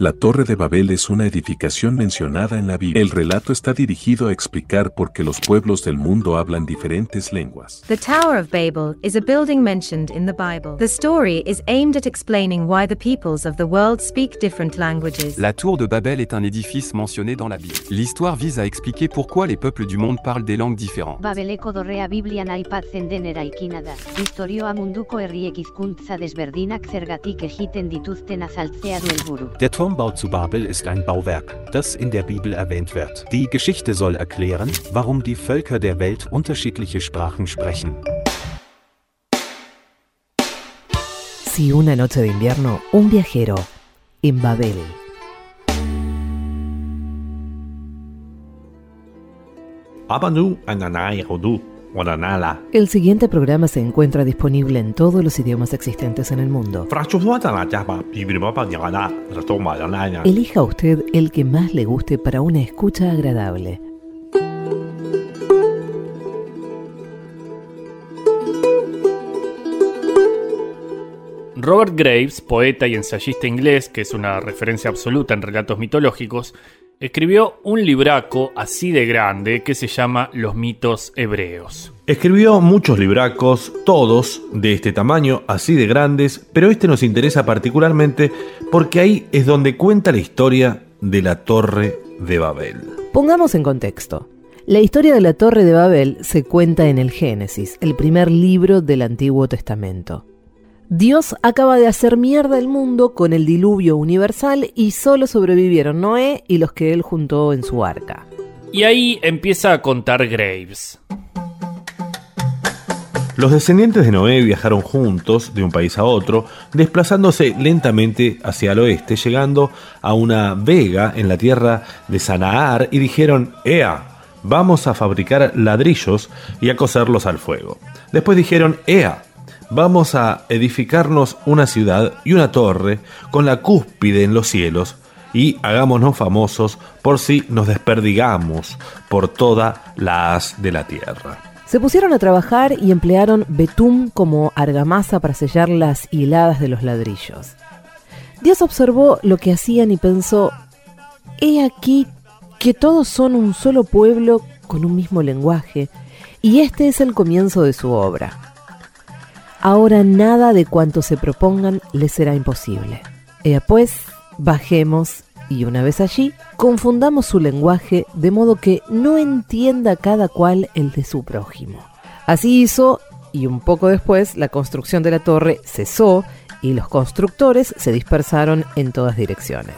La Torre de Babel es una edificación mencionada en la Biblia. El relato está dirigido a explicar por qué los pueblos del mundo hablan diferentes lenguas. The Tower of Babel is a building mentioned in the Bible. The story is aimed at explaining why the peoples of the world speak different languages. La Tour de Babel est un édifice mentionné dans la Bible. L'histoire vise à expliquer pourquoi les peuples du monde parlent des langues différentes. Babeleko dorrea Biblian aipatzen den eraikina da. Historioa munduko herriek hizkuntza desberdinak zergatik egiten dituzten azaltzea du helburu. Der Turmbau zu Babel ist ein Bauwerk, das in der Bibel erwähnt wird. Die Geschichte soll erklären, warum die Völker der Welt unterschiedliche Sprachen sprechen. Si una noche de invierno, un viajero en Babel. Abanu ananai hodu wananala. El siguiente programa se encuentra disponible en todos los idiomas existentes en el mundo. Elija usted el que más le guste para una escucha agradable. Robert Graves, poeta y ensayista inglés, que es una referencia absoluta en relatos mitológicos, escribió un libraco así de grande que se llama Los mitos hebreos. Escribió muchos libracos, todos de este tamaño, así de grandes, pero este nos interesa particularmente porque ahí es donde cuenta la historia de la Torre de Babel. Pongamos en contexto. La historia de la Torre de Babel se cuenta en el Génesis, el primer libro del Antiguo Testamento. Dios acaba de hacer mierda el mundo con el diluvio universal y solo sobrevivieron Noé y los que él juntó en su arca. Y ahí empieza a contar Graves. Los descendientes de Noé viajaron juntos de un país a otro, desplazándose lentamente hacia el oeste, llegando a una vega en la tierra de Sanaar y dijeron, Ea, vamos a fabricar ladrillos y a coserlos al fuego. Después dijeron, Ea, vamos a edificarnos una ciudad y una torre con la cúspide en los cielos y hagámonos famosos por si nos desperdigamos por toda la haz de la tierra. Se pusieron a trabajar y emplearon betún como argamasa para sellar las hiladas de los ladrillos. Dios observó lo que hacían y pensó, he aquí que todos son un solo pueblo con un mismo lenguaje, y este es el comienzo de su obra. Ahora nada de cuanto se propongan les será imposible. Ea pues, bajemos y una vez allí, confundamos su lenguaje de modo que no entienda cada cual el de su prójimo. Así hizo, y un poco después la construcción de la torre cesó y los constructores se dispersaron en todas direcciones.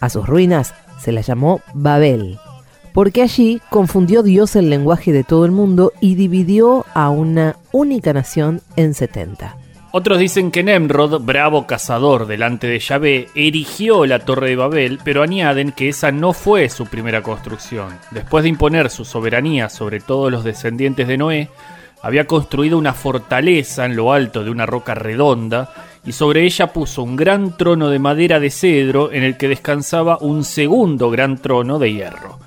A sus ruinas se las llamó Babel, porque allí confundió Dios el lenguaje de todo el mundo y dividió a una única nación en 70. Otros dicen que Nemrod, bravo cazador delante de Yahvé, erigió la Torre de Babel, pero añaden que esa no fue su primera construcción. Después de imponer su soberanía sobre todos los descendientes de Noé, había construido una fortaleza en lo alto de una roca redonda y sobre ella puso un gran trono de madera de cedro en el que descansaba un segundo gran trono de hierro.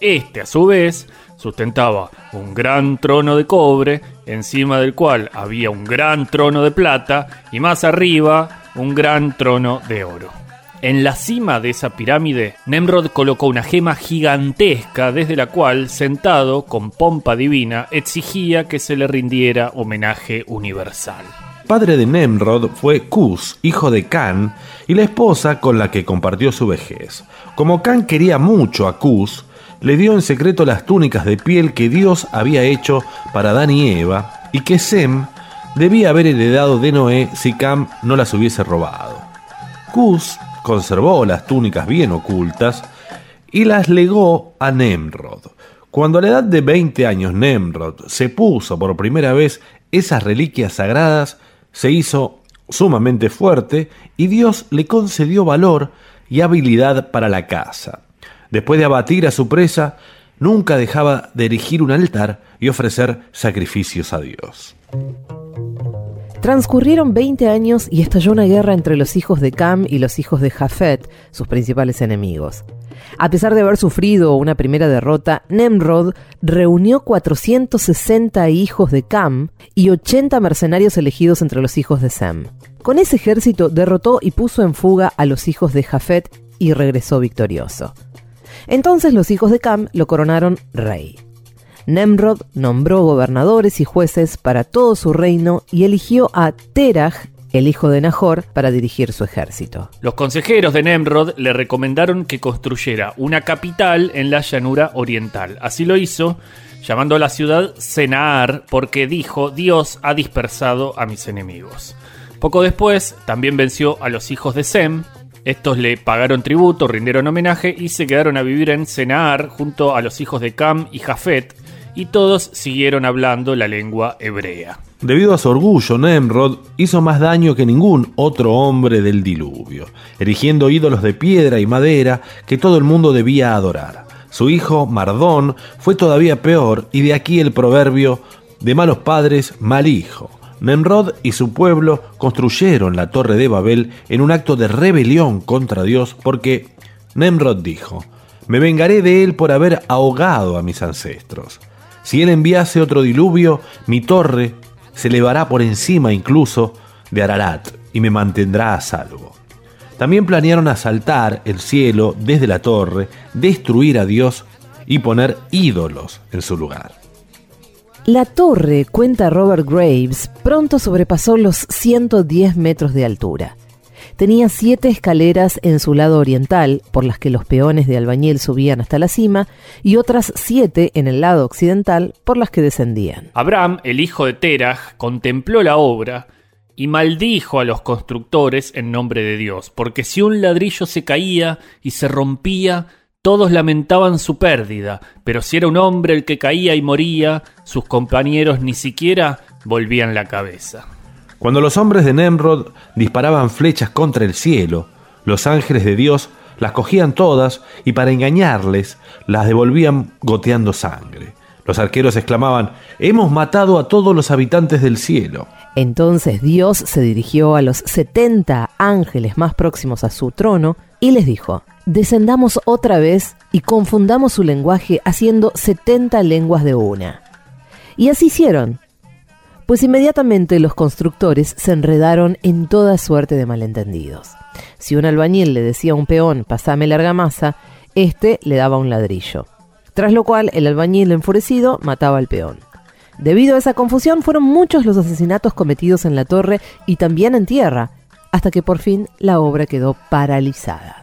Este, a su vez, sustentaba un gran trono de cobre, encima del cual había un gran trono de plata y más arriba un gran trono de oro. En la cima de esa pirámide, Nemrod colocó una gema gigantesca desde la cual, sentado con pompa divina, exigía que se le rindiera homenaje universal. Padre de Nemrod fue Cus, hijo de Can, y la esposa con la que compartió su vejez. Como Can quería mucho a Cus, le dio en secreto las túnicas de piel que Dios había hecho para Adán y Eva y que Sem debía haber heredado de Noé si Cam no las hubiese robado. Cus conservó las túnicas bien ocultas y las legó a Nemrod. Cuando a la edad de 20 años Nemrod se puso por primera vez esas reliquias sagradas, se hizo sumamente fuerte y Dios le concedió valor y habilidad para la caza. Después de abatir a su presa, nunca dejaba de erigir un altar y ofrecer sacrificios a Dios. Transcurrieron 20 años y estalló una guerra entre los hijos de Cam y los hijos de Jafet, sus principales enemigos. A pesar de haber sufrido una primera derrota, Nemrod reunió 460 hijos de Cam y 80 mercenarios elegidos entre los hijos de Sem. Con ese ejército derrotó y puso en fuga a los hijos de Jafet y regresó victorioso. Entonces los hijos de Cam lo coronaron rey. Nemrod nombró gobernadores y jueces para todo su reino y eligió a Terah, el hijo de Nahor, para dirigir su ejército. Los consejeros de Nemrod le recomendaron que construyera una capital en la llanura oriental. Así lo hizo, llamando a la ciudad Senaar, porque dijo, Dios ha dispersado a mis enemigos. Poco después, también venció a los hijos de Sem. Estos le pagaron tributo, rindieron homenaje y se quedaron a vivir en Senaar junto a los hijos de Cam y Jafet, y todos siguieron hablando la lengua hebrea. Debido a su orgullo, Nemrod hizo más daño que ningún otro hombre del diluvio, erigiendo ídolos de piedra y madera que todo el mundo debía adorar. Su hijo, Mardón, fue todavía peor y de aquí el proverbio de malos padres, mal hijo. Nemrod y su pueblo construyeron la torre de Babel en un acto de rebelión contra Dios porque Nemrod dijo, me vengaré de él por haber ahogado a mis ancestros. Si él enviase otro diluvio, mi torre se elevará por encima incluso de Ararat y me mantendrá a salvo. También planearon asaltar el cielo desde la torre, destruir a Dios y poner ídolos en su lugar. La torre, cuenta Robert Graves, pronto sobrepasó los 110 metros de altura. Tenía siete escaleras en su lado oriental, por las que los peones de albañil subían hasta la cima, y otras siete en el lado occidental, por las que descendían. Abraham, el hijo de Terah, contempló la obra y maldijo a los constructores en nombre de Dios, porque si un ladrillo se caía y se rompía, todos lamentaban su pérdida, pero si era un hombre el que caía y moría, sus compañeros ni siquiera volvían la cabeza. Cuando los hombres de Nemrod disparaban flechas contra el cielo, los ángeles de Dios las cogían todas y para engañarles las devolvían goteando sangre. Los arqueros exclamaban, Hemos matado a todos los habitantes del cielo. Entonces Dios se dirigió a los setenta ángeles más próximos a su trono y les dijo, Descendamos otra vez y confundamos su lenguaje haciendo setenta lenguas de una. Y así hicieron, pues inmediatamente los constructores se enredaron en toda suerte de malentendidos. Si un albañil le decía a un peón, pasame la argamasa, éste le daba un ladrillo. Tras lo cual, el albañil enfurecido mataba al peón. Debido a esa confusión, fueron muchos los asesinatos cometidos en la torre y también en tierra, hasta que por fin la obra quedó paralizada.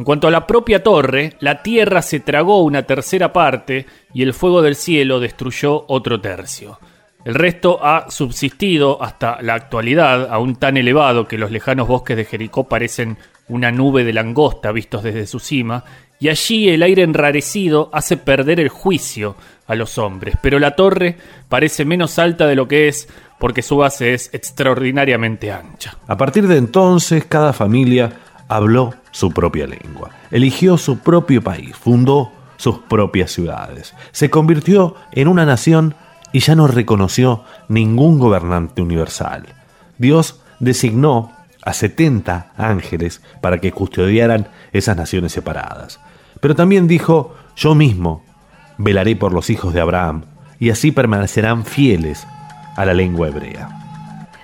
En cuanto a la propia torre, la tierra se tragó una tercera parte y el fuego del cielo destruyó otro tercio. El resto ha subsistido hasta la actualidad, aún tan elevado que los lejanos bosques de Jericó parecen una nube de langosta vistos desde su cima, y allí el aire enrarecido hace perder el juicio a los hombres, pero la torre parece menos alta de lo que es porque su base es extraordinariamente ancha. A partir de entonces, cada familia habló su propia lengua, eligió su propio país, fundó sus propias ciudades, se convirtió en una nación y ya no reconoció ningún gobernante universal. Dios designó a 70 ángeles para que custodiaran esas naciones separadas. Pero también dijo, yo mismo velaré por los hijos de Abraham, y así permanecerán fieles a la lengua hebrea.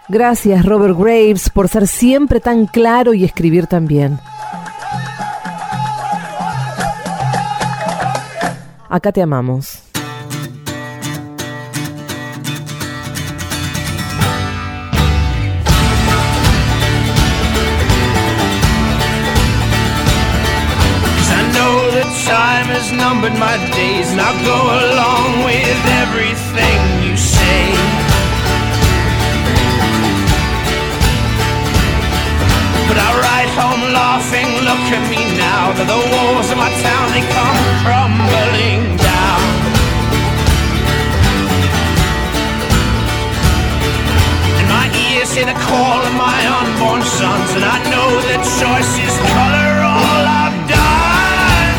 Gracias Robert Graves por ser siempre tan claro y escribir tan bien. Acá te amamos. time has numbered my days, and I'll go along with everything you say. But I ride home laughing, look at me now, that the walls of my town, they come crumbling down. And my ears hear the call of my unborn sons, and I know that choice is color all I've done.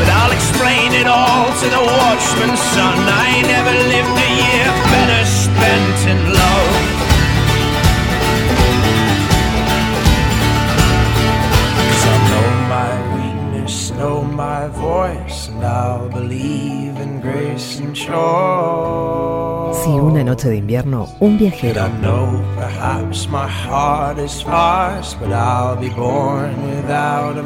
But I'll explain it all to the watchman's son. I never lived a year better bent in love. My weakness, know my voice, and I'll believe in grace and. Si una noche de invierno, un viajero. I know perhaps my heart is fast, but I'll be born without a.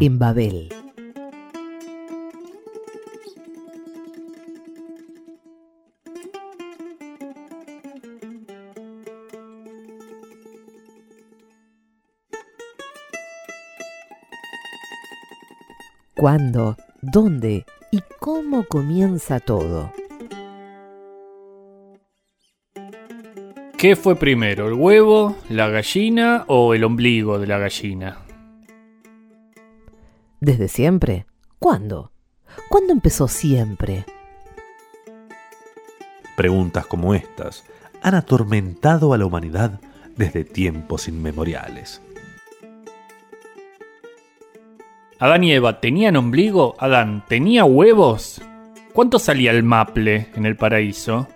En Babel. ¿Cuándo? ¿Dónde? ¿Y cómo comienza todo? ¿Qué fue primero, el huevo, la gallina o el ombligo de la gallina? ¿Desde siempre? ¿Cuándo? ¿Cuándo empezó siempre? Preguntas como estas han atormentado a la humanidad desde tiempos inmemoriales. ¿Adán y Eva tenían ombligo? ¿Adán tenía huevos? ¿Cuánto salía el maple en el paraíso?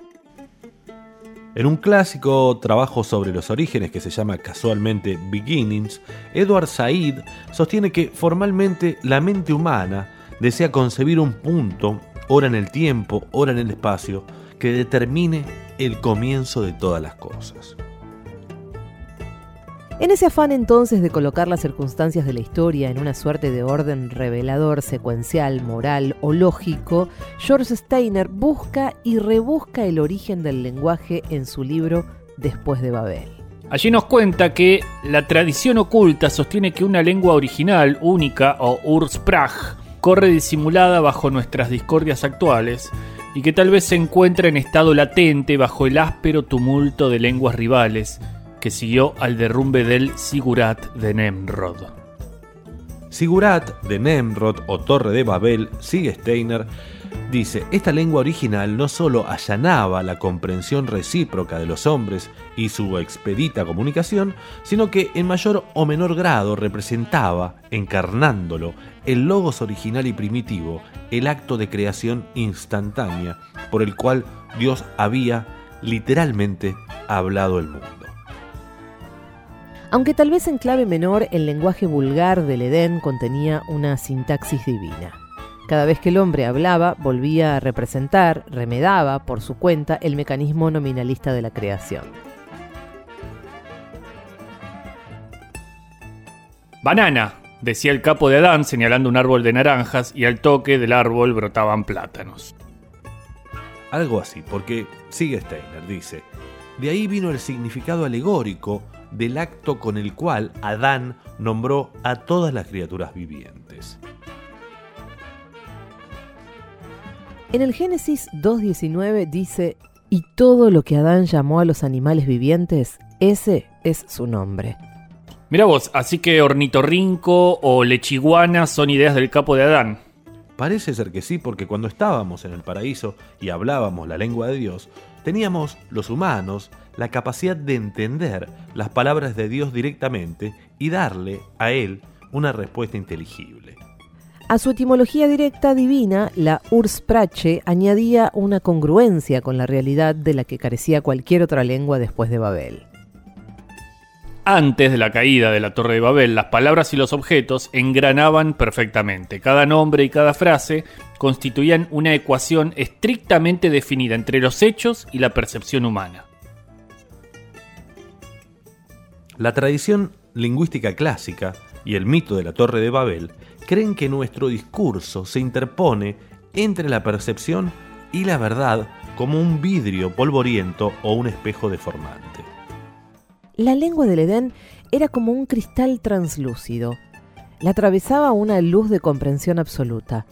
En un clásico trabajo sobre los orígenes que se llama casualmente Beginnings, Edward Said sostiene que formalmente la mente humana desea concebir un punto, ora en el tiempo, ora en el espacio, que determine el comienzo de todas las cosas. En ese afán entonces de colocar las circunstancias de la historia en una suerte de orden revelador, secuencial, moral o lógico, George Steiner busca y rebusca el origen del lenguaje en su libro Después de Babel. Allí nos cuenta que la tradición oculta sostiene que una lengua original, única o Ursprach, corre disimulada bajo nuestras discordias actuales y que tal vez se encuentra en estado latente bajo el áspero tumulto de lenguas rivales que siguió al derrumbe del Sigurat de Nemrod. Sigurat de Nemrod o Torre de Babel, sigue Steiner, dice, esta lengua original no solo allanaba la comprensión recíproca de los hombres y su expedita comunicación, sino que en mayor o menor grado representaba, encarnándolo, el logos original y primitivo, el acto de creación instantánea por el cual Dios había literalmente hablado el mundo. Aunque tal vez en clave menor el lenguaje vulgar del Edén contenía una sintaxis divina. Cada vez que el hombre hablaba, volvía a representar, remedaba por su cuenta el mecanismo nominalista de la creación. Banana, decía el capo de Adán señalando un árbol de naranjas y al toque del árbol brotaban plátanos. Algo así, porque sigue Steiner, dice, de ahí vino el significado alegórico del acto con el cual Adán nombró a todas las criaturas vivientes. En el Génesis 2.19 dice, y todo lo que Adán llamó a los animales vivientes, ese es su nombre. Mira vos, así que ornitorrinco o lechiguana son ideas del capo de Adán. Parece ser que sí, porque cuando estábamos en el paraíso y hablábamos la lengua de Dios, teníamos los humanos la capacidad de entender las palabras de Dios directamente y darle a Él una respuesta inteligible. A su etimología directa divina, la Ursprache añadía una congruencia con la realidad de la que carecía cualquier otra lengua después de Babel. Antes de la caída de la Torre de Babel, las palabras y los objetos engranaban perfectamente. Cada nombre y cada frase constituían una ecuación estrictamente definida entre los hechos y la percepción humana. La tradición lingüística clásica y el mito de la Torre de Babel creen que nuestro discurso se interpone entre la percepción y la verdad como un vidrio polvoriento o un espejo deformante. La lengua del Edén era como un cristal translúcido. La atravesaba una luz de comprensión absoluta.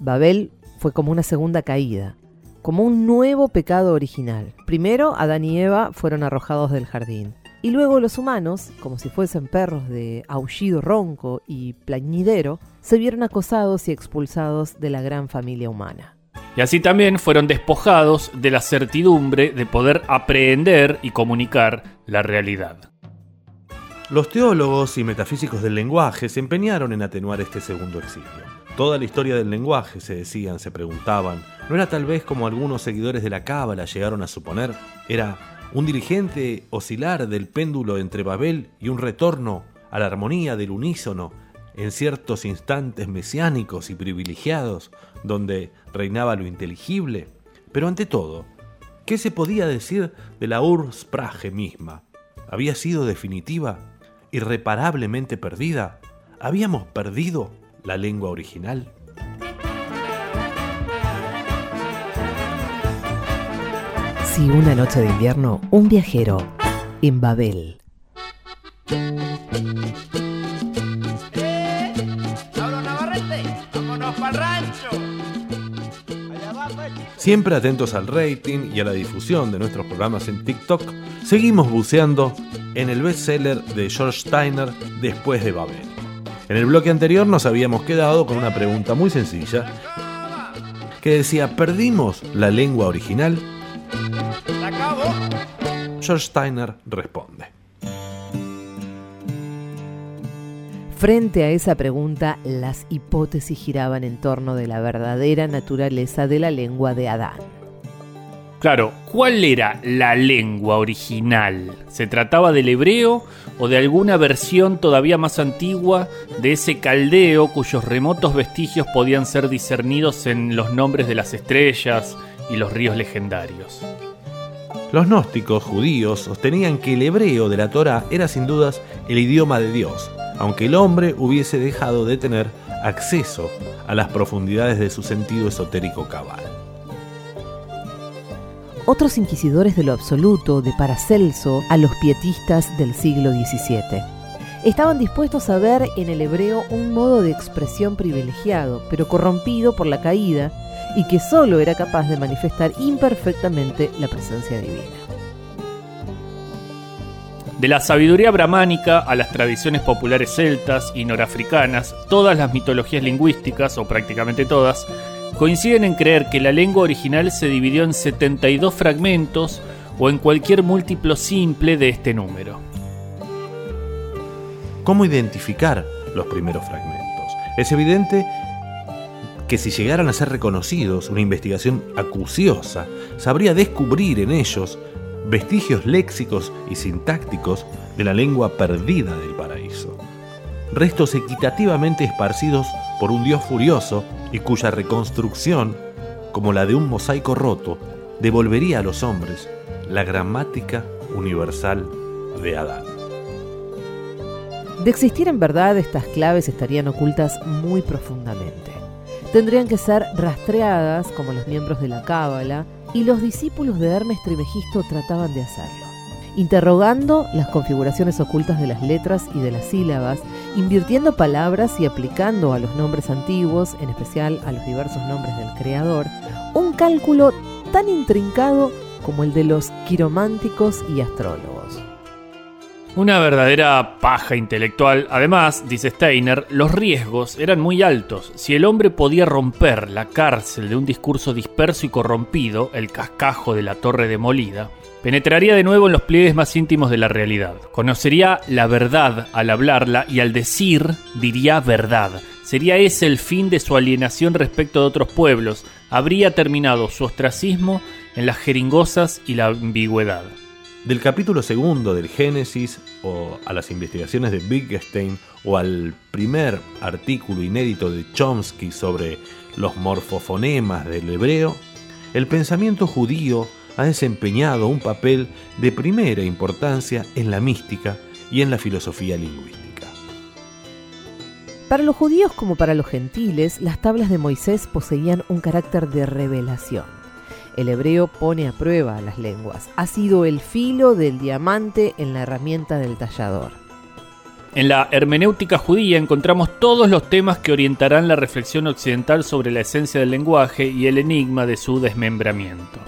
Babel fue como una segunda caída, como un nuevo pecado original. Primero, Adán y Eva fueron arrojados del jardín. Y luego los humanos, como si fuesen perros de aullido ronco y plañidero, se vieron acosados y expulsados de la gran familia humana. Y así también fueron despojados de la certidumbre de poder aprehender y comunicar la realidad. Los teólogos y metafísicos del lenguaje se empeñaron en atenuar este segundo exilio. Toda la historia del lenguaje, se decían, se preguntaban, ¿no era tal vez como algunos seguidores de la Cábala llegaron a suponer? ¿Era un dirigente oscilar del péndulo entre Babel y un retorno a la armonía del unísono en ciertos instantes mesiánicos y privilegiados, donde reinaba lo inteligible, pero ante todo, ¿qué se podía decir de la Ursprache misma? ¿Había sido definitiva? ¿Irreparablemente perdida? ¿Habíamos perdido la lengua original? Si una noche de invierno, un viajero en Babel. Siempre atentos al rating y a la difusión de nuestros programas en TikTok, seguimos buceando en el bestseller de George Steiner Después de Babel. En el bloque anterior nos habíamos quedado con una pregunta muy sencilla que decía, ¿perdimos la lengua original? George Steiner responde. Frente a esa pregunta, las hipótesis giraban en torno de la verdadera naturaleza de la lengua de Adán. Claro, ¿cuál era la lengua original? ¿Se trataba del hebreo o de alguna versión todavía más antigua de ese caldeo cuyos remotos vestigios podían ser discernidos en los nombres de las estrellas y los ríos legendarios? Los gnósticos judíos sostenían que el hebreo de la Torah era sin dudas el idioma de Dios, aunque el hombre hubiese dejado de tener acceso a las profundidades de su sentido esotérico cabal. Otros inquisidores de lo absoluto, de Paracelso a los pietistas del siglo XVII, estaban dispuestos a ver en el hebreo un modo de expresión privilegiado, pero corrompido por la caída, y que sólo era capaz de manifestar imperfectamente la presencia divina. De la sabiduría brahmánica a las tradiciones populares celtas y norafricanas, todas las mitologías lingüísticas, o prácticamente todas, coinciden en creer que la lengua original se dividió en 72 fragmentos o en cualquier múltiplo simple de este número. ¿Cómo identificar los primeros fragmentos? Es evidente que si llegaran a ser reconocidos, una investigación acuciosa sabría descubrir en ellos vestigios léxicos y sintácticos de la lengua perdida del paraíso. Restos equitativamente esparcidos por un Dios furioso y cuya reconstrucción, como la de un mosaico roto, devolvería a los hombres la gramática universal de Adán. De existir en verdad, estas claves estarían ocultas muy profundamente. Tendrían que ser rastreadas como los miembros de la Cábala y los discípulos de Hermes Trimegisto trataban de hacerlo, interrogando las configuraciones ocultas de las letras y de las sílabas, invirtiendo palabras y aplicando a los nombres antiguos, en especial a los diversos nombres del Creador, un cálculo tan intrincado como el de los quirománticos y astrólogos. Una verdadera paja intelectual. Además, dice Steiner, los riesgos eran muy altos. Si el hombre podía romper la cárcel de un discurso disperso y corrompido, el cascajo de la torre demolida, penetraría de nuevo en los pliegues más íntimos de la realidad. Conocería la verdad al hablarla y al decir diría verdad. Sería ese el fin de su alienación respecto de otros pueblos. Habría terminado su ostracismo en las jeringosas y la ambigüedad. Del capítulo segundo del Génesis o a las investigaciones de Wittgenstein o al primer artículo inédito de Chomsky sobre los morfofonemas del hebreo, el pensamiento judío ha desempeñado un papel de primera importancia en la mística y en la filosofía lingüística. Para los judíos como para los gentiles, las tablas de Moisés poseían un carácter de revelación. El hebreo pone a prueba las lenguas. Ha sido el filo del diamante en la herramienta del tallador. En la hermenéutica judía encontramos todos los temas que orientarán la reflexión occidental sobre la esencia del lenguaje y el enigma de su desmembramiento.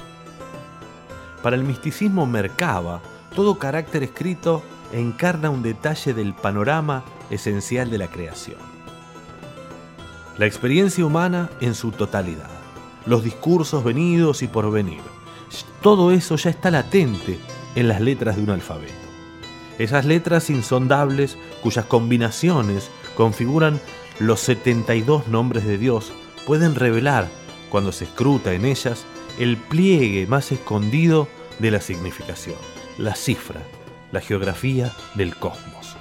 Para el misticismo Merkaba, todo carácter escrito encarna un detalle del panorama esencial de la creación. La experiencia humana en su totalidad los discursos venidos y por venir. Todo eso ya está latente en las letras de un alfabeto. Esas letras insondables cuyas combinaciones configuran los 72 nombres de Dios pueden revelar, cuando se escruta en ellas, el pliegue más escondido de la significación, la cifra, la geografía del cosmos.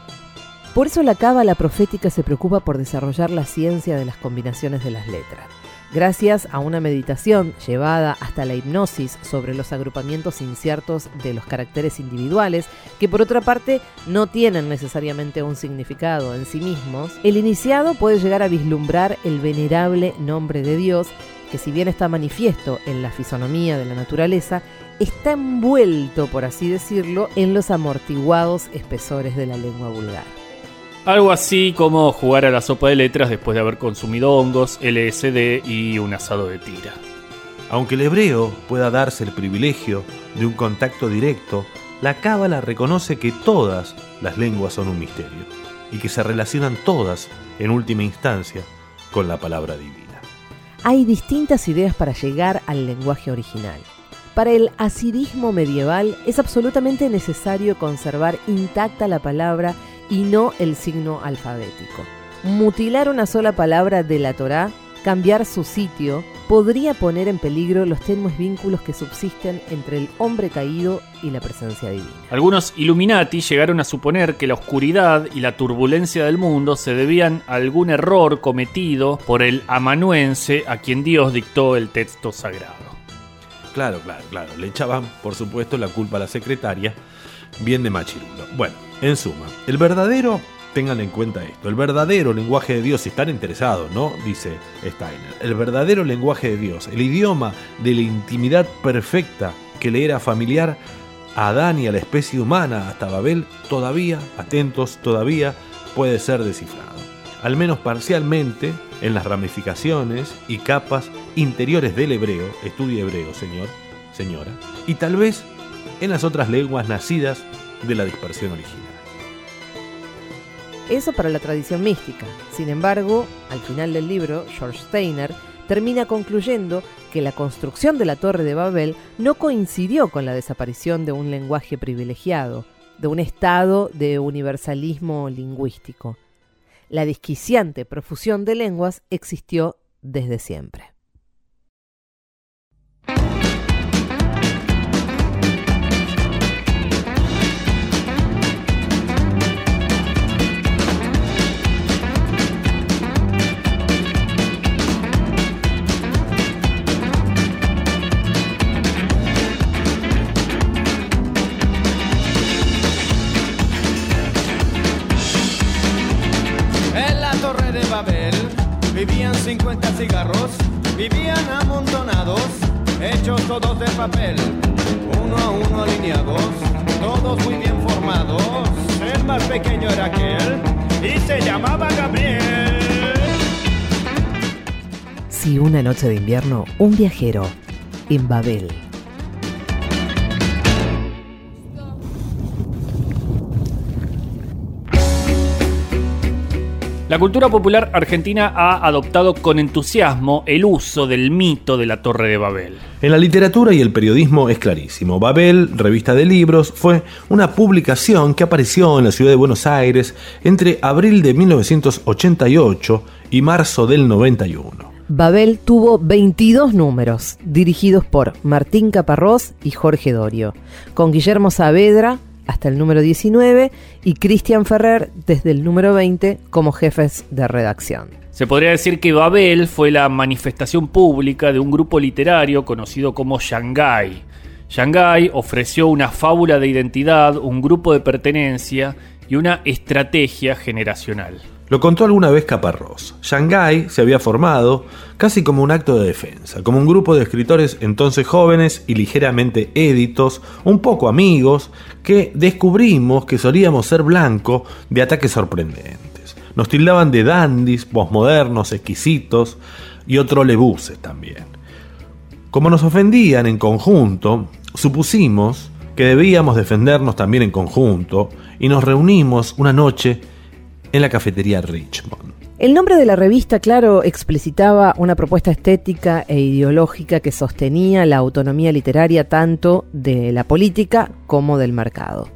Por eso la cábala profética se preocupa por desarrollar la ciencia de las combinaciones de las letras. Gracias a una meditación llevada hasta la hipnosis sobre los agrupamientos inciertos de los caracteres individuales, que por otra parte no tienen necesariamente un significado en sí mismos, el iniciado puede llegar a vislumbrar el venerable nombre de Dios, que si bien está manifiesto en la fisonomía de la naturaleza, está envuelto, por así decirlo, en los amortiguados espesores de la lengua vulgar. Algo así como jugar a la sopa de letras después de haber consumido hongos, LSD y un asado de tira. Aunque el hebreo pueda darse el privilegio de un contacto directo, la cábala reconoce que todas las lenguas son un misterio y que se relacionan todas, en última instancia, con la palabra divina. Hay distintas ideas para llegar al lenguaje original. Para el asirismo medieval es absolutamente necesario conservar intacta la palabra y no el signo alfabético. Mutilar una sola palabra de la Torá, cambiar su sitio, podría poner en peligro los tenues vínculos que subsisten entre el hombre caído y la presencia divina. Algunos Illuminati llegaron a suponer que la oscuridad y la turbulencia del mundo se debían a algún error cometido por el amanuense a quien Dios dictó el texto sagrado. Claro, claro, claro. Le echaban, por supuesto, la culpa a la secretaria, bien de machirulo. Bueno, en suma, el verdadero, tengan en cuenta esto, el verdadero lenguaje de Dios, si están interesados, ¿no? Dice Steiner, el verdadero lenguaje de Dios, el idioma de la intimidad perfecta que le era familiar a Adán y a la especie humana hasta Babel, todavía, atentos, todavía puede ser descifrado. Al menos parcialmente en las ramificaciones y capas interiores del hebreo, estudia hebreo, señor, señora, y tal vez en las otras lenguas nacidas de la dispersión original. Eso para la tradición mística. Sin embargo, al final del libro, George Steiner termina concluyendo que la construcción de la Torre de Babel no coincidió con la desaparición de un lenguaje privilegiado, de un estado de universalismo lingüístico. La desquiciante profusión de lenguas existió desde siempre. Babel vivían 50 cigarros, vivían amontonados, hechos todos de papel, uno a uno alineados, todos muy bien formados. El más pequeño era aquel y se llamaba Gabriel. Si una noche de invierno, un viajero en Babel. La cultura popular argentina ha adoptado con entusiasmo el uso del mito de la Torre de Babel. En la literatura y el periodismo es clarísimo. Babel, revista de libros, fue una publicación que apareció en la ciudad de Buenos Aires entre abril de 1988 y marzo del 91. Babel tuvo 22 números, dirigidos por Martín Caparrós y Jorge Dorio, con Guillermo Saavedra hasta el número 19 y Cristian Ferrer desde el número 20 como jefes de redacción. Se podría decir que Babel fue la manifestación pública de un grupo literario conocido como Shanghai. Shanghai ofreció una fábula de identidad, un grupo de pertenencia y una estrategia generacional. Lo contó alguna vez Caparrós. Shanghai se había formado casi como un acto de defensa, como un grupo de escritores entonces jóvenes y ligeramente éditos, un poco amigos, que descubrimos que solíamos ser blanco de ataques sorprendentes. Nos tildaban de dandis, posmodernos, exquisitos y trolebuses también. Como nos ofendían en conjunto, supusimos que debíamos defendernos también en conjunto y nos reunimos una noche en la cafetería Richmond. El nombre de la revista, claro, explicitaba una propuesta estética e ideológica que sostenía la autonomía literaria tanto de la política como del mercado.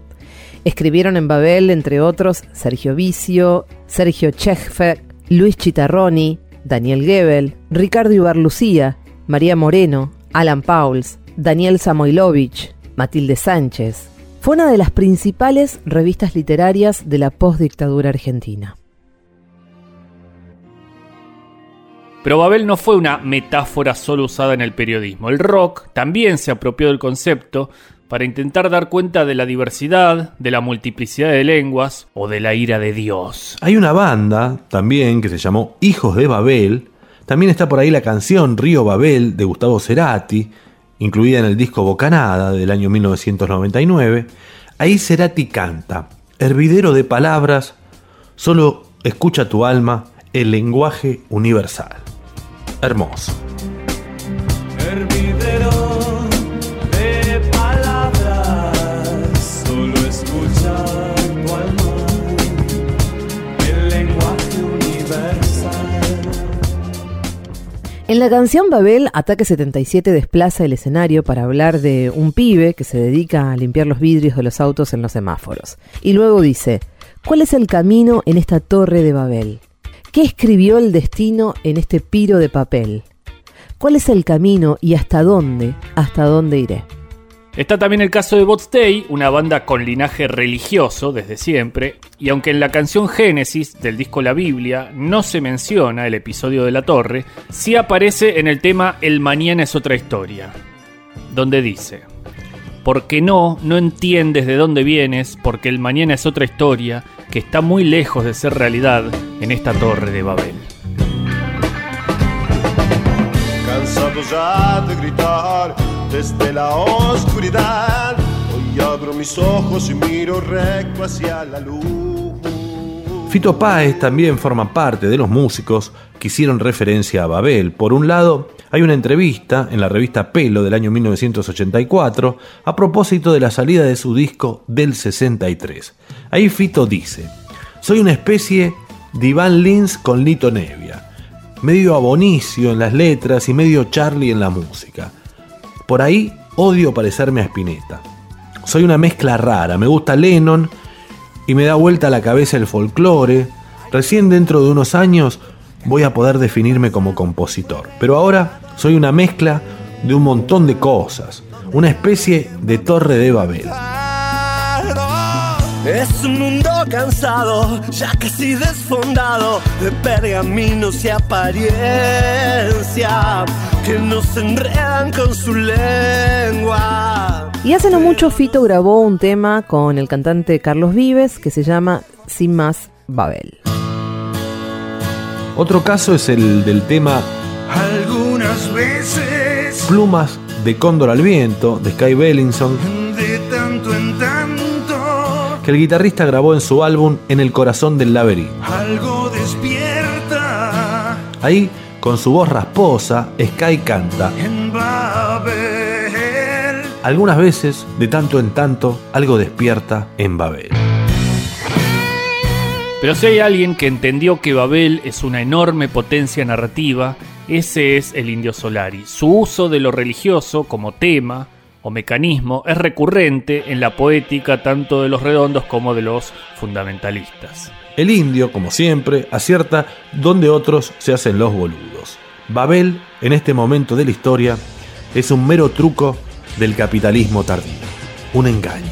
Escribieron en Babel, entre otros, Sergio Vicio, Sergio Chechfek, Luis Chitarroni, Daniel Gebel, Ricardo Ibarlucía, María Moreno, Alan Pauls, Daniel Samoilovich, Matilde Sánchez. Fue una de las principales revistas literarias de la postdictadura argentina. Pero Babel no fue una metáfora solo usada en el periodismo. El rock también se apropió del concepto para intentar dar cuenta de la diversidad, de la multiplicidad de lenguas o de la ira de Dios. Hay una banda también que se llamó Hijos de Babel. También está por ahí la canción Río Babel de Gustavo Cerati, incluida en el disco Bocanada del año 1999. Ahí Cerati canta, hervidero de palabras, solo escucha tu alma, el lenguaje universal. Hermoso. Hervidero En la canción Babel, Ataque 77 desplaza el escenario para hablar de un pibe que se dedica a limpiar los vidrios de los autos en los semáforos. Y luego dice, ¿cuál es el camino en esta torre de Babel? ¿Qué escribió el destino en este piro de papel? ¿Cuál es el camino y hasta dónde, hasta dónde iré? Está también el caso de Bots Day, una banda con linaje religioso desde siempre, y aunque en la canción Génesis del disco La Biblia no se menciona el episodio de la torre, sí aparece en el tema El mañana es otra historia, donde dice, porque no, no entiendes de dónde vienes, porque el mañana es otra historia que está muy lejos de ser realidad en esta torre de Babel. Hoy abro mis ojos y miro recto hacia la luz. Fito Páez también forma parte de los músicos que hicieron referencia a Babel. Por un lado, hay una entrevista en la revista Pelo del año 1984 a propósito de la salida de su disco del 63. Ahí Fito dice, soy una especie de Iván Lins con Lito Nevia, medio abonicio en las letras y medio Charlie en la música. Por ahí odio parecerme a Spinetta. Soy una mezcla rara, me gusta Lennon y me da vuelta la cabeza el folclore. Recién dentro de unos años voy a poder definirme como compositor. Pero ahora soy una mezcla de un montón de cosas. Una especie de torre de Babel. Es un mundo cansado, ya casi desfondado, de pergaminos y apariencia, que nos enredan con su lengua. Y hace no mucho Fito grabó un tema con el cantante Carlos Vives que se llama Sin más Babel. Otro caso es el del tema Algunas veces, Plumas de Cóndor al Viento de Sky Bellinson, que el guitarrista grabó en su álbum En el corazón del laberinto. algo despierta Ahí, con su voz rasposa, Sky canta. en Babel. Algunas veces, de tanto en tanto, algo despierta en Babel. Pero si hay alguien que entendió que Babel es una enorme potencia narrativa, ese es el Indio Solari. Su uso de lo religioso como tema o mecanismo es recurrente en la poética tanto de los redondos como de los fundamentalistas. El indio, como siempre, acierta donde otros se hacen los boludos. Babel, en este momento de la historia, es un mero truco del capitalismo tardío. Un engaño.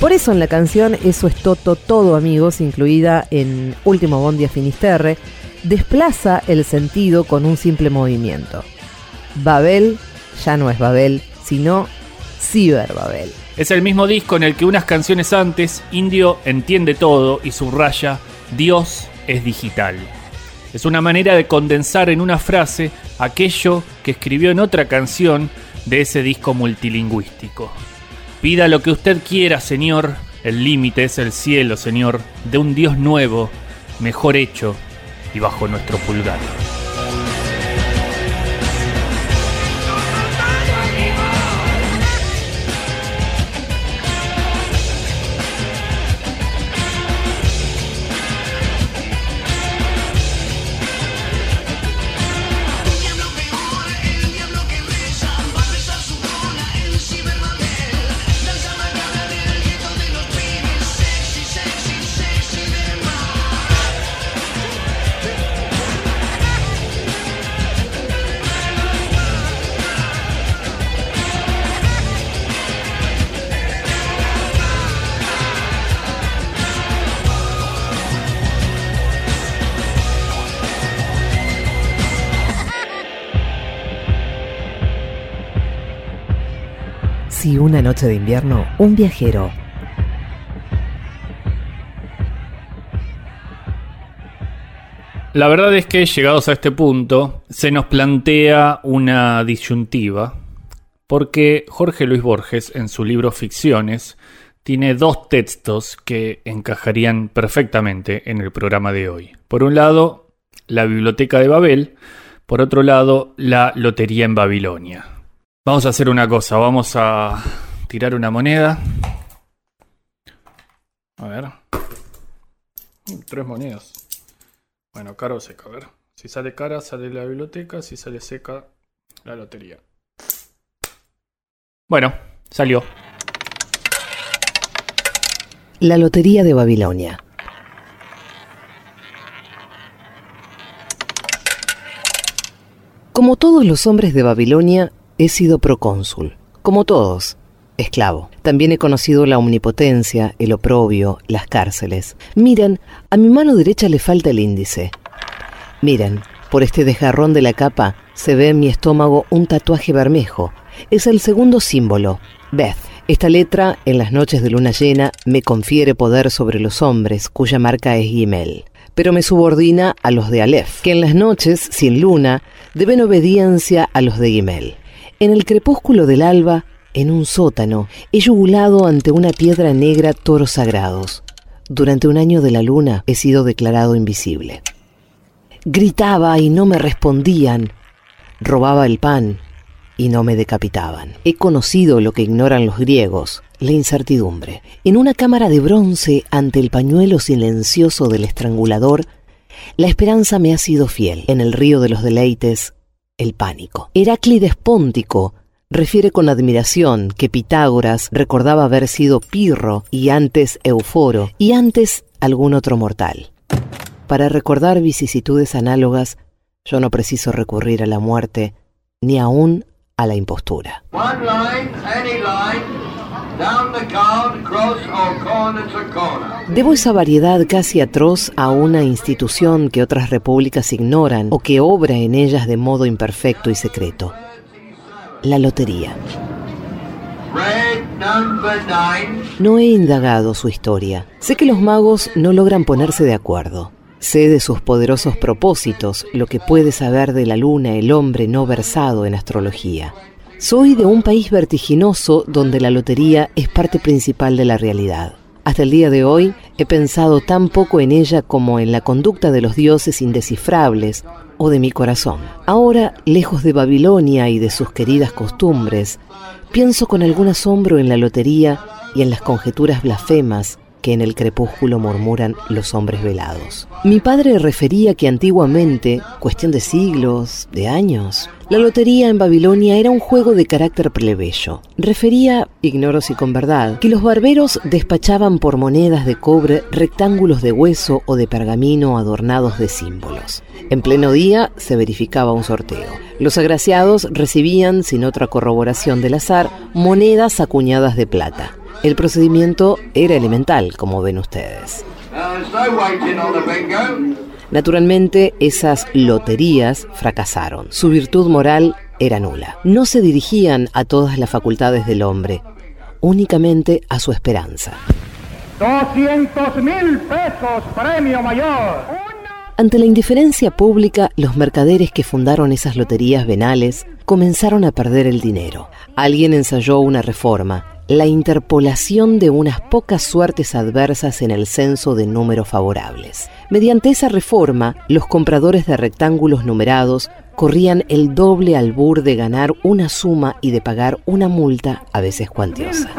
Por eso en la canción Eso es Toto Todo Amigos, incluida en Último Bondi a Finisterre, desplaza el sentido con un simple movimiento. Babel ya no es Babel, sino Ciberbabel. Es el mismo disco en el que unas canciones antes, Indio entiende todo y subraya, Dios es digital. Es una manera de condensar en una frase aquello que escribió en otra canción de ese disco multilingüístico. Pida lo que usted quiera, Señor, el límite es el cielo, Señor, de un Dios nuevo, mejor hecho y bajo nuestro pulgar. Una noche de invierno, un viajero La verdad es que llegados a este punto se nos plantea una disyuntiva porque Jorge Luis Borges en su libro Ficciones tiene dos textos que encajarían perfectamente en el programa de hoy. Por un lado, la Biblioteca de Babel, por otro lado, la Lotería en Babilonia. Vamos a hacer una cosa, vamos a tirar una moneda. A ver. Tres monedas. Bueno, cara o seca, a ver. Si sale cara, sale la biblioteca. Si sale seca, la lotería. Bueno, salió. La Lotería de Babilonia. Como todos los hombres de Babilonia, he sido procónsul. Como todos, esclavo. También he conocido la omnipotencia, el oprobio, las cárceles. Miren, a mi mano derecha le falta el índice. Miren, por este desgarrón de la capa se ve en mi estómago un tatuaje bermejo. Es el segundo símbolo, Beth. Esta letra, en las noches de luna llena, me confiere poder sobre los hombres, cuya marca es Gimel pero me subordina a los de Aleph, que en las noches, sin luna, deben obediencia a los de Gimel. En el crepúsculo del alba, en un sótano, he yugulado ante una piedra negra toros sagrados. Durante un año de la luna he sido declarado invisible. Gritaba y no me respondían. Robaba el pan y no me decapitaban. He conocido lo que ignoran los griegos, la incertidumbre. En una cámara de bronce, ante el pañuelo silencioso del estrangulador, la esperanza me ha sido fiel. En el río de los deleites, el pánico. Heráclides Póntico refiere con admiración que Pitágoras recordaba haber sido Pirro y antes Euforo y antes algún otro mortal. Para recordar vicisitudes análogas, yo no preciso recurrir a la muerte ni aún a la impostura. Debo esa variedad casi atroz a una institución que otras repúblicas ignoran o que obra en ellas de modo imperfecto y secreto. La lotería. No he indagado su historia. Sé que los magos no logran ponerse de acuerdo. Sé de sus poderosos propósitos, lo que puede saber de la luna el hombre no versado en astrología. Soy de un país vertiginoso donde la lotería es parte principal de la realidad. Hasta el día de hoy he pensado tan poco en ella como en la conducta de los dioses indescifrables o de mi corazón. Ahora, lejos de Babilonia y de sus queridas costumbres, pienso con algún asombro en la lotería y en las conjeturas blasfemas que en el crepúsculo murmuran los hombres velados. Mi padre refería que antiguamente, cuestión de siglos, de años, la lotería en Babilonia era un juego de carácter plebeyo. Refería, ignoro si con verdad, que los barberos despachaban por monedas de cobre rectángulos de hueso o de pergamino adornados de símbolos. En pleno día se verificaba un sorteo. Los agraciados recibían, sin otra corroboración del azar, monedas acuñadas de plata. El procedimiento era elemental, como ven ustedes. Naturalmente, esas loterías fracasaron. Su virtud moral era nula. No se dirigían a todas las facultades del hombre, únicamente a su esperanza. 200 mil pesos, premio mayor. Ante la indiferencia pública, los mercaderes que fundaron esas loterías venales comenzaron a perder el dinero. Alguien ensayó una reforma la interpolación de unas pocas suertes adversas en el censo de números favorables. Mediante esa reforma, los compradores de rectángulos numerados corrían el doble albur de ganar una suma y de pagar una multa a veces cuantiosa.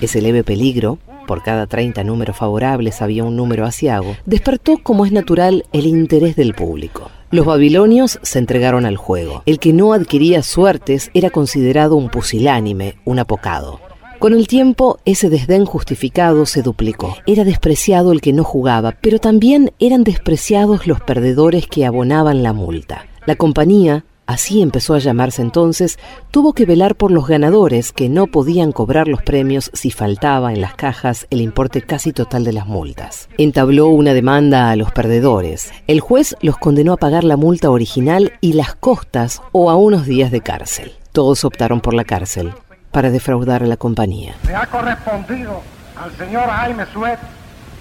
Ese leve peligro, por cada 30 números favorables había un número asiago, despertó como es natural el interés del público. Los babilonios se entregaron al juego. El que no adquiría suertes era considerado un pusilánime, un apocado. Con el tiempo, ese desdén justificado se duplicó. Era despreciado el que no jugaba, pero también eran despreciados los perdedores que abonaban la multa. La compañía, así empezó a llamarse entonces, tuvo que velar por los ganadores que no podían cobrar los premios si faltaba en las cajas el importe casi total de las multas. Entabló una demanda a los perdedores. El juez los condenó a pagar la multa original y las costas o a unos días de cárcel. Todos optaron por la cárcel para defraudar a la compañía. Me ha correspondido al señor Jaime Suet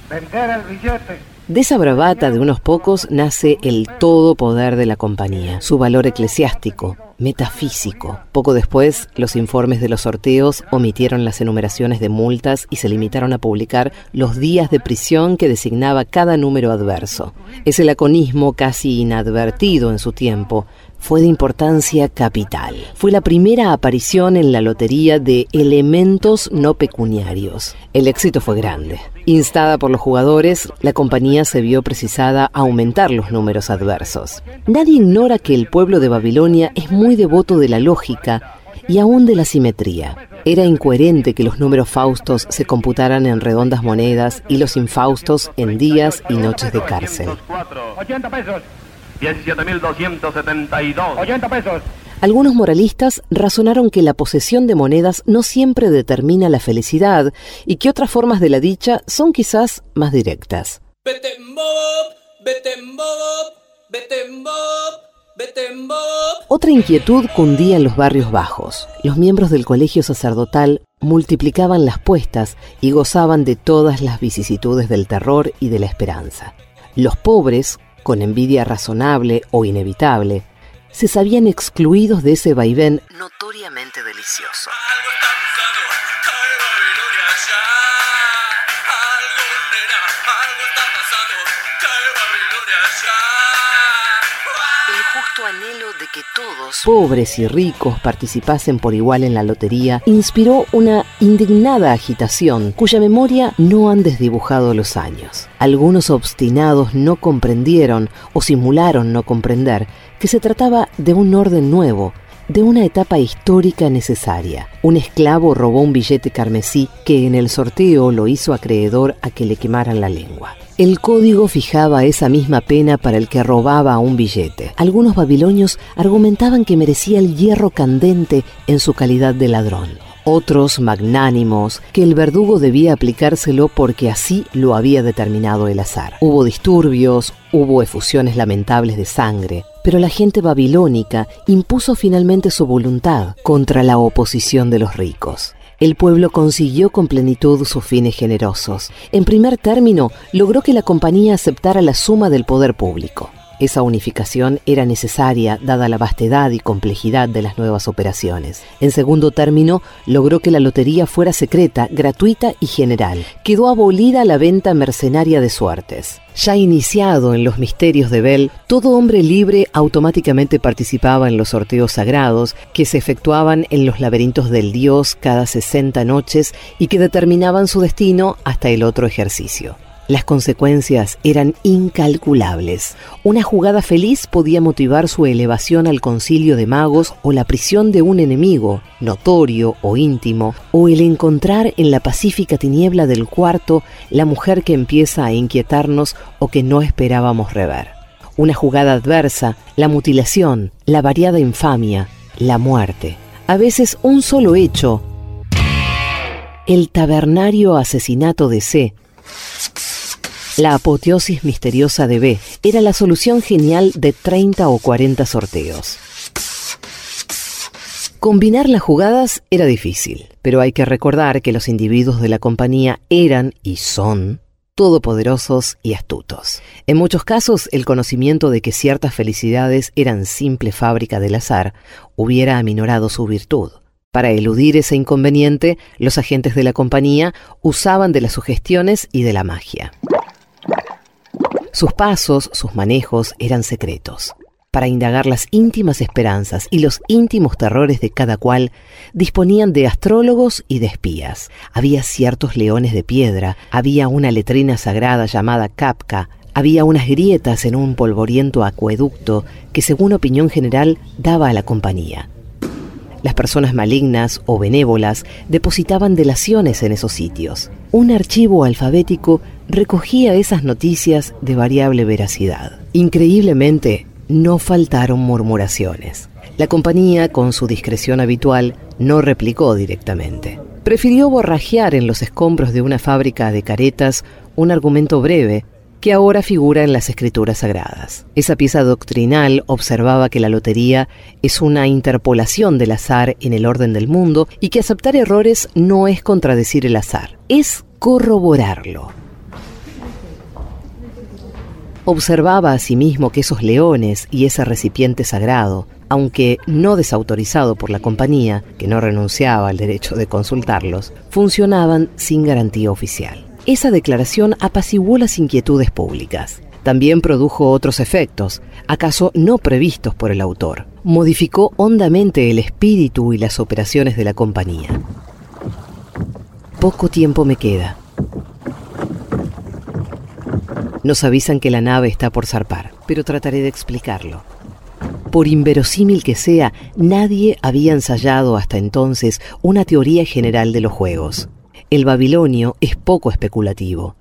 vender el billete de esa bravata de unos pocos nace el todo poder de la compañía, su valor eclesiástico, metafísico. Poco después, los informes de los sorteos omitieron las enumeraciones de multas y se limitaron a publicar los días de prisión que designaba cada número adverso. Ese laconismo casi inadvertido en su tiempo fue de importancia capital. Fue la primera aparición en la lotería de elementos no pecuniarios. El éxito fue grande. Instada por los jugadores, la compañía se vio precisada a aumentar los números adversos. Nadie ignora que el pueblo de Babilonia es muy devoto de la lógica y aún de la simetría. Era incoherente que los números faustos se computaran en redondas monedas y los infaustos en días y noches de cárcel. 17.272. 80 pesos. Algunos moralistas razonaron que la posesión de monedas no siempre determina la felicidad y que otras formas de la dicha son quizás más directas. Otra inquietud cundía en los barrios bajos. Los miembros del colegio sacerdotal multiplicaban las puestas y gozaban de todas las vicisitudes del terror y de la esperanza. Los pobres, con envidia razonable o inevitable, se sabían excluidos de ese vaivén notoriamente delicioso. Que todos, pobres y ricos, participasen por igual en la lotería, inspiró una indignada agitación cuya memoria no han desdibujado los años. Algunos obstinados no comprendieron o simularon no comprender que se trataba de un orden nuevo, de una etapa histórica necesaria. Un esclavo robó un billete carmesí que en el sorteo lo hizo acreedor a que le quemaran la lengua. El código fijaba esa misma pena para el que robaba un billete. Algunos babilonios argumentaban que merecía el hierro candente en su calidad de ladrón. Otros, magnánimos, que el verdugo debía aplicárselo porque así lo había determinado el azar. Hubo disturbios, hubo efusiones lamentables de sangre, pero la gente babilónica impuso finalmente su voluntad contra la oposición de los ricos el pueblo consiguió con plenitud sus fines generosos. En primer término, logró que la compañía aceptara la suma del poder público. Esa unificación era necesaria dada la vastedad y complejidad de las nuevas operaciones. En segundo término, logró que la lotería fuera secreta, gratuita y general. Quedó abolida la venta mercenaria de suertes. Ya iniciado en los misterios de Bell, todo hombre libre automáticamente participaba en los sorteos sagrados que se efectuaban en los laberintos del dios cada 60 noches y que determinaban su destino hasta el otro ejercicio. Las consecuencias eran incalculables. Una jugada feliz podía motivar su elevación al concilio de magos o la prisión de un enemigo, notorio o íntimo, o el encontrar en la pacífica tiniebla del cuarto la mujer que empieza a inquietarnos o que no esperábamos rever. Una jugada adversa, la mutilación, la variada infamia, la muerte. A veces un solo hecho, el tabernario asesinato de C, la apoteosis misteriosa de B era la solución genial de 30 o 40 sorteos. Combinar las jugadas era difícil, pero hay que recordar que los individuos de la compañía eran y son todopoderosos y astutos. En muchos casos, el conocimiento de que ciertas felicidades eran simple fábrica del azar hubiera aminorado su virtud. Para eludir ese inconveniente, los agentes de la compañía usaban de las sugestiones y de la magia. Sus pasos, sus manejos eran secretos. Para indagar las íntimas esperanzas y los íntimos terrores de cada cual, disponían de astrólogos y de espías. Había ciertos leones de piedra, había una letrina sagrada llamada Kapka, había unas grietas en un polvoriento acueducto que, según opinión general, daba a la compañía. Las personas malignas o benévolas depositaban delaciones en esos sitios. Un archivo alfabético recogía esas noticias de variable veracidad. Increíblemente, no faltaron murmuraciones. La compañía, con su discreción habitual, no replicó directamente. Prefirió borrajear en los escombros de una fábrica de caretas un argumento breve que ahora figura en las escrituras sagradas. Esa pieza doctrinal observaba que la lotería es una interpolación del azar en el orden del mundo y que aceptar errores no es contradecir el azar, es corroborarlo. Observaba asimismo que esos leones y ese recipiente sagrado, aunque no desautorizado por la compañía, que no renunciaba al derecho de consultarlos, funcionaban sin garantía oficial. Esa declaración apaciguó las inquietudes públicas. También produjo otros efectos, acaso no previstos por el autor. Modificó hondamente el espíritu y las operaciones de la compañía. Poco tiempo me queda. Nos avisan que la nave está por zarpar, pero trataré de explicarlo. Por inverosímil que sea, nadie había ensayado hasta entonces una teoría general de los juegos. El babilonio es poco especulativo.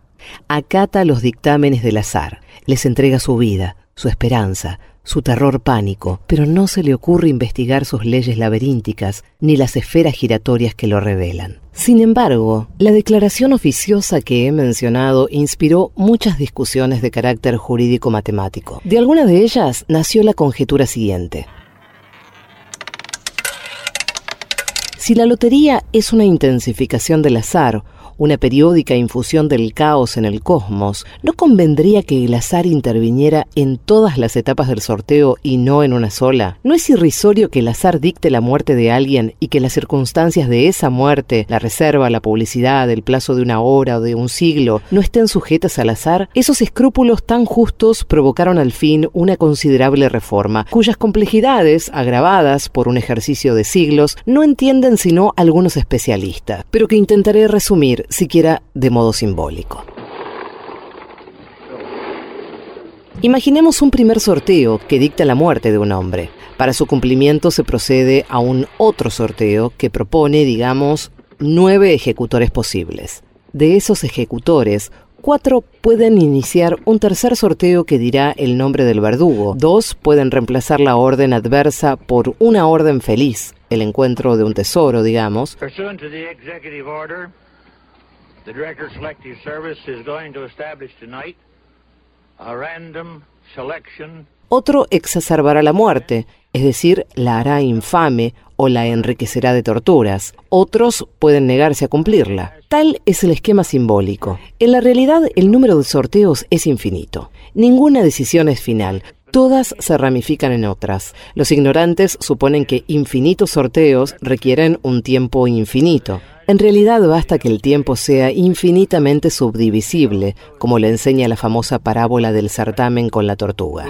Acata los dictámenes del azar, les entrega su vida, su esperanza, su terror pánico, pero no se le ocurre investigar sus leyes laberínticas ni las esferas giratorias que lo revelan. Sin embargo, la declaración oficiosa que he mencionado inspiró muchas discusiones de carácter jurídico-matemático. De alguna de ellas nació la conjetura siguiente. Si la lotería es una intensificación del azar una periódica infusión del caos en el cosmos, ¿no convendría que el azar interviniera en todas las etapas del sorteo y no en una sola? ¿No es irrisorio que el azar dicte la muerte de alguien y que las circunstancias de esa muerte, la reserva, la publicidad, el plazo de una hora o de un siglo, no estén sujetas al azar? Esos escrúpulos tan justos provocaron al fin una considerable reforma, cuyas complejidades, agravadas por un ejercicio de siglos, no entienden sino algunos especialistas, pero que intentaré resumir siquiera de modo simbólico. Imaginemos un primer sorteo que dicta la muerte de un hombre. Para su cumplimiento se procede a un otro sorteo que propone, digamos, nueve ejecutores posibles. De esos ejecutores, cuatro pueden iniciar un tercer sorteo que dirá el nombre del verdugo. Dos pueden reemplazar la orden adversa por una orden feliz, el encuentro de un tesoro, digamos. The Director Selective Service is going to establish tonight a random selection. Otro exacerbará la muerte, es decir, la hará infame o la enriquecerá de torturas. Otros pueden negarse a cumplirla. Tal es el esquema simbólico. En la realidad, el número de sorteos es infinito. Ninguna decisión es final. Todas se ramifican en otras. Los ignorantes suponen que infinitos sorteos requieren un tiempo infinito. En realidad basta que el tiempo sea infinitamente subdivisible, como le enseña la famosa parábola del certamen con la tortuga.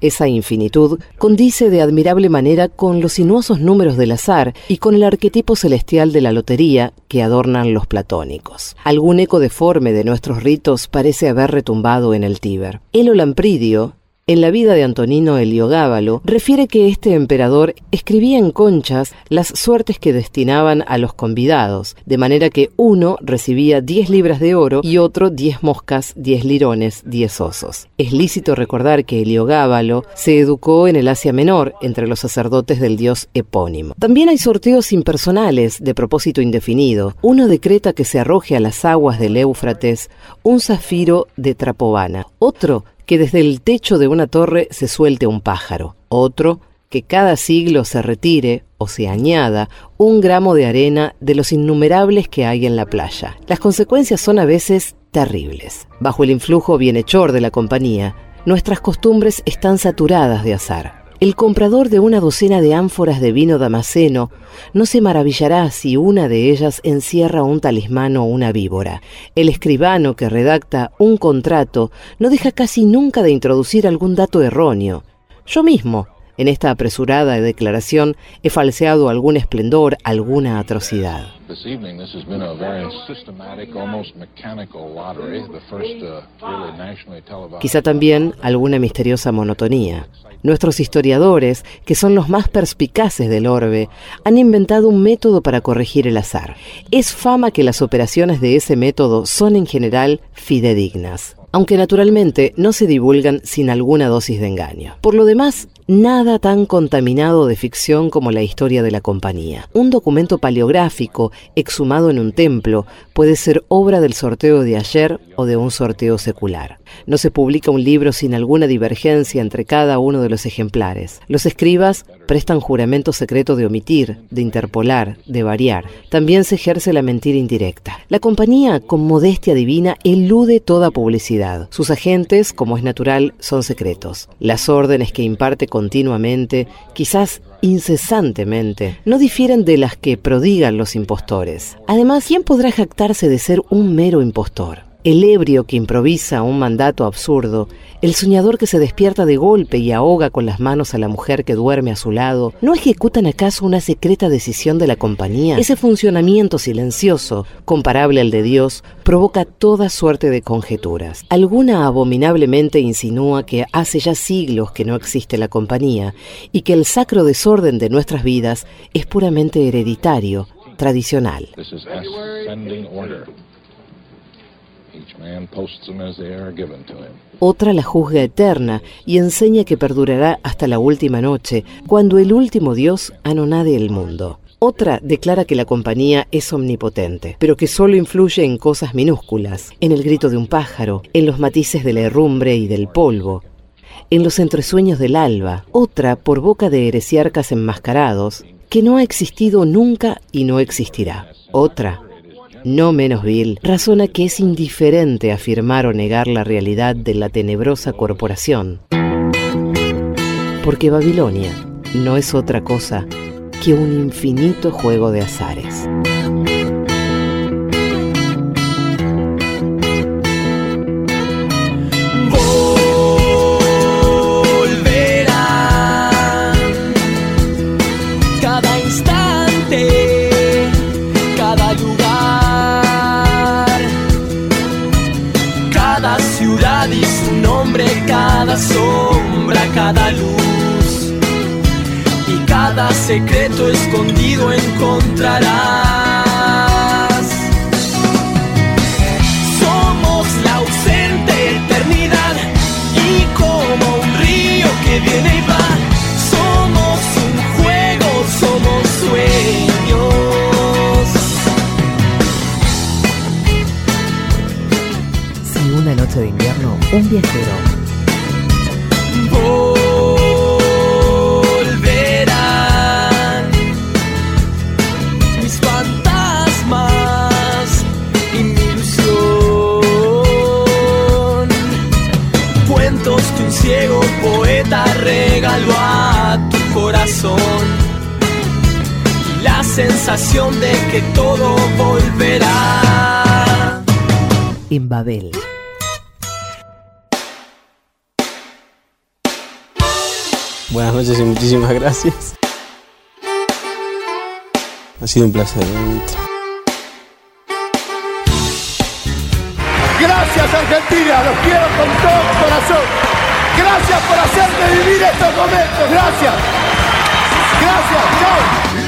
Esa infinitud condice de admirable manera con los sinuosos números del azar y con el arquetipo celestial de la lotería que adornan los platónicos. Algún eco deforme de nuestros ritos parece haber retumbado en el Tíber. El Olampridio, en la vida de Antonino Heliogábalo, refiere que este emperador escribía en conchas las suertes que destinaban a los convidados, de manera que uno recibía 10 libras de oro y otro 10 moscas, 10 lirones, 10 osos. Es lícito recordar que Heliogábalo se educó en el Asia Menor entre los sacerdotes del dios epónimo. También hay sorteos impersonales de propósito indefinido. Uno decreta que se arroje a las aguas del Éufrates un zafiro de Trapovana. Otro que desde el techo de una torre se suelte un pájaro, otro que cada siglo se retire o se añada un gramo de arena de los innumerables que hay en la playa. Las consecuencias son a veces terribles. Bajo el influjo bienhechor de la compañía, nuestras costumbres están saturadas de azar. El comprador de una docena de ánforas de vino damasceno no se maravillará si una de ellas encierra un talismán o una víbora. El escribano que redacta un contrato no deja casi nunca de introducir algún dato erróneo. Yo mismo, en esta apresurada declaración, he falseado algún esplendor, alguna atrocidad. Quizá también alguna misteriosa monotonía. Nuestros historiadores, que son los más perspicaces del orbe, han inventado un método para corregir el azar. Es fama que las operaciones de ese método son en general fidedignas. Aunque naturalmente no se divulgan sin alguna dosis de engaño. Por lo demás, nada tan contaminado de ficción como la historia de la compañía. Un documento paleográfico exhumado en un templo puede ser obra del sorteo de ayer o de un sorteo secular. No se publica un libro sin alguna divergencia entre cada uno de los ejemplares. Los escribas prestan juramento secreto de omitir, de interpolar, de variar. También se ejerce la mentira indirecta. La compañía, con modestia divina, elude toda publicidad. Sus agentes, como es natural, son secretos. Las órdenes que imparte continuamente, quizás incesantemente, no difieren de las que prodigan los impostores. Además, ¿quién podrá jactarse de ser un mero impostor? El ebrio que improvisa un mandato absurdo, el soñador que se despierta de golpe y ahoga con las manos a la mujer que duerme a su lado, ¿no ejecutan acaso una secreta decisión de la compañía? Ese funcionamiento silencioso, comparable al de Dios, provoca toda suerte de conjeturas. Alguna abominablemente insinúa que hace ya siglos que no existe la compañía y que el sacro desorden de nuestras vidas es puramente hereditario, tradicional. Otra la juzga eterna y enseña que perdurará hasta la última noche, cuando el último Dios anonade el mundo. Otra declara que la compañía es omnipotente, pero que solo influye en cosas minúsculas, en el grito de un pájaro, en los matices de la herrumbre y del polvo, en los entresueños del alba. Otra, por boca de heresiarcas enmascarados, que no ha existido nunca y no existirá. Otra, no menos vil, razona que es indiferente afirmar o negar la realidad de la tenebrosa corporación. Porque Babilonia no es otra cosa que un infinito juego de azares. Sombra, cada luz y cada secreto escondido encontrarás. Somos la ausente eternidad y como un río que viene y va, somos un juego, somos sueños. Si una noche de invierno, un viajero regaló a tu corazón. Y la sensación de que todo volverá. En Babel. Buenas noches y muchísimas gracias. Ha sido un placer. Gracias Argentina, los quiero con todo corazón. Gracias por hacerme vivir estos momentos, gracias. Gracias, chao.